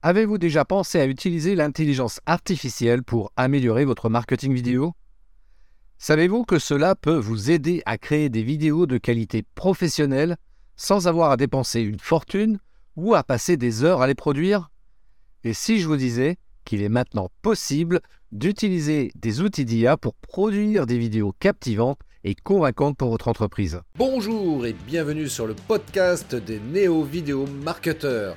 Avez-vous déjà pensé à utiliser l'intelligence artificielle pour améliorer votre marketing vidéo? Savez-vous que cela peut vous aider à créer des vidéos de qualité professionnelle sans avoir à dépenser une fortune ou à passer des heures à les produire? Et si je vous disais qu'il est maintenant possible d'utiliser des outils d'IA pour produire des vidéos captivantes et convaincantes pour votre entreprise? Bonjour et bienvenue sur le podcast des néo-vidéo marketeurs.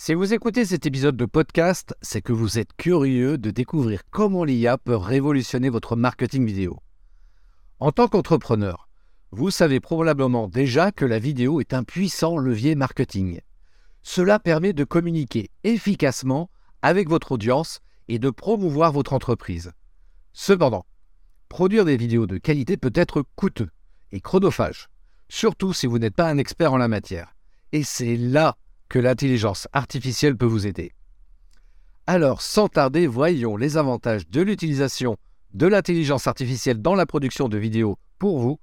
Si vous écoutez cet épisode de podcast, c'est que vous êtes curieux de découvrir comment l'IA peut révolutionner votre marketing vidéo. En tant qu'entrepreneur, vous savez probablement déjà que la vidéo est un puissant levier marketing. Cela permet de communiquer efficacement avec votre audience et de promouvoir votre entreprise. Cependant, produire des vidéos de qualité peut être coûteux et chronophage, surtout si vous n'êtes pas un expert en la matière. Et c'est là que l'intelligence artificielle peut vous aider. Alors, sans tarder, voyons les avantages de l'utilisation de l'intelligence artificielle dans la production de vidéos pour vous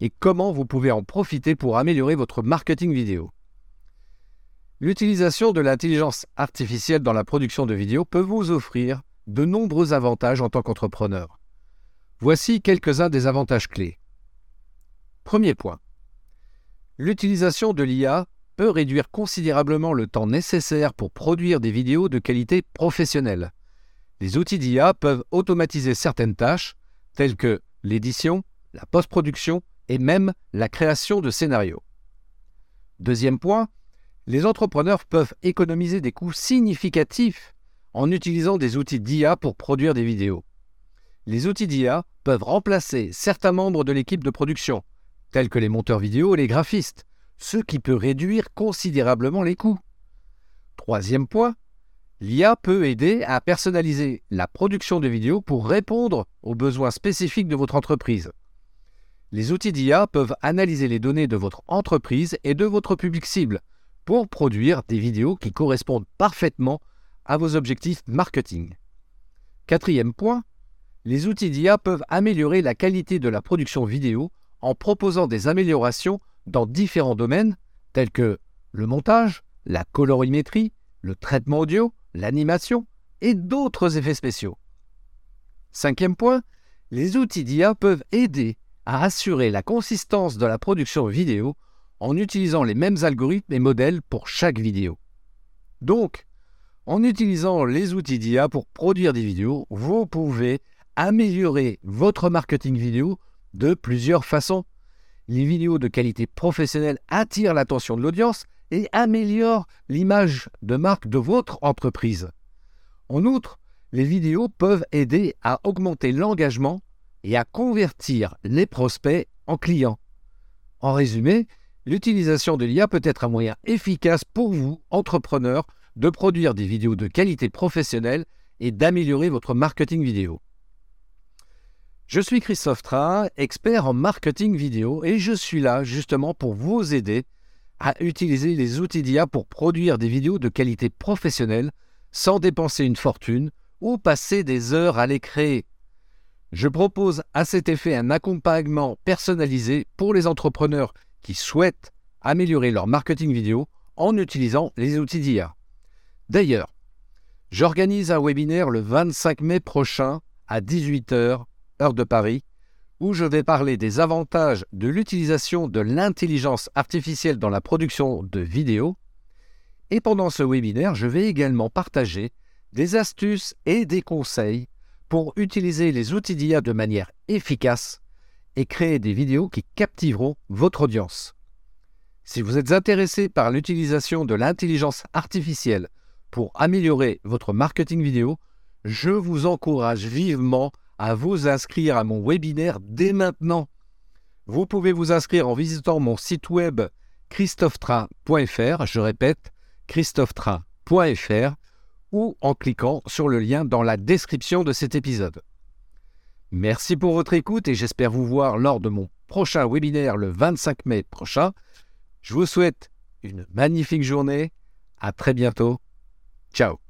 et comment vous pouvez en profiter pour améliorer votre marketing vidéo. L'utilisation de l'intelligence artificielle dans la production de vidéos peut vous offrir de nombreux avantages en tant qu'entrepreneur. Voici quelques-uns des avantages clés. Premier point. L'utilisation de l'IA réduire considérablement le temps nécessaire pour produire des vidéos de qualité professionnelle. Les outils d'IA peuvent automatiser certaines tâches, telles que l'édition, la post-production et même la création de scénarios. Deuxième point, les entrepreneurs peuvent économiser des coûts significatifs en utilisant des outils d'IA pour produire des vidéos. Les outils d'IA peuvent remplacer certains membres de l'équipe de production, tels que les monteurs vidéo et les graphistes, ce qui peut réduire considérablement les coûts. Troisième point, l'IA peut aider à personnaliser la production de vidéos pour répondre aux besoins spécifiques de votre entreprise. Les outils d'IA peuvent analyser les données de votre entreprise et de votre public cible pour produire des vidéos qui correspondent parfaitement à vos objectifs marketing. Quatrième point, les outils d'IA peuvent améliorer la qualité de la production vidéo en proposant des améliorations dans différents domaines tels que le montage, la colorimétrie, le traitement audio, l'animation et d'autres effets spéciaux. Cinquième point, les outils d'IA peuvent aider à assurer la consistance de la production vidéo en utilisant les mêmes algorithmes et modèles pour chaque vidéo. Donc, en utilisant les outils d'IA pour produire des vidéos, vous pouvez améliorer votre marketing vidéo de plusieurs façons les vidéos de qualité professionnelle attirent l'attention de l'audience et améliorent l'image de marque de votre entreprise. En outre, les vidéos peuvent aider à augmenter l'engagement et à convertir les prospects en clients. En résumé, l'utilisation de l'IA peut être un moyen efficace pour vous, entrepreneurs, de produire des vidéos de qualité professionnelle et d'améliorer votre marketing vidéo. Je suis Christophe Tra, expert en marketing vidéo, et je suis là justement pour vous aider à utiliser les outils d'IA pour produire des vidéos de qualité professionnelle sans dépenser une fortune ou passer des heures à les créer. Je propose à cet effet un accompagnement personnalisé pour les entrepreneurs qui souhaitent améliorer leur marketing vidéo en utilisant les outils d'IA. D'ailleurs, j'organise un webinaire le 25 mai prochain à 18h heure de Paris, où je vais parler des avantages de l'utilisation de l'intelligence artificielle dans la production de vidéos. Et pendant ce webinaire, je vais également partager des astuces et des conseils pour utiliser les outils d'IA de manière efficace et créer des vidéos qui captiveront votre audience. Si vous êtes intéressé par l'utilisation de l'intelligence artificielle pour améliorer votre marketing vidéo, je vous encourage vivement à vous inscrire à mon webinaire dès maintenant. Vous pouvez vous inscrire en visitant mon site web christophetrain.fr, je répète, christophetrain.fr, ou en cliquant sur le lien dans la description de cet épisode. Merci pour votre écoute et j'espère vous voir lors de mon prochain webinaire le 25 mai prochain. Je vous souhaite une magnifique journée. À très bientôt. Ciao.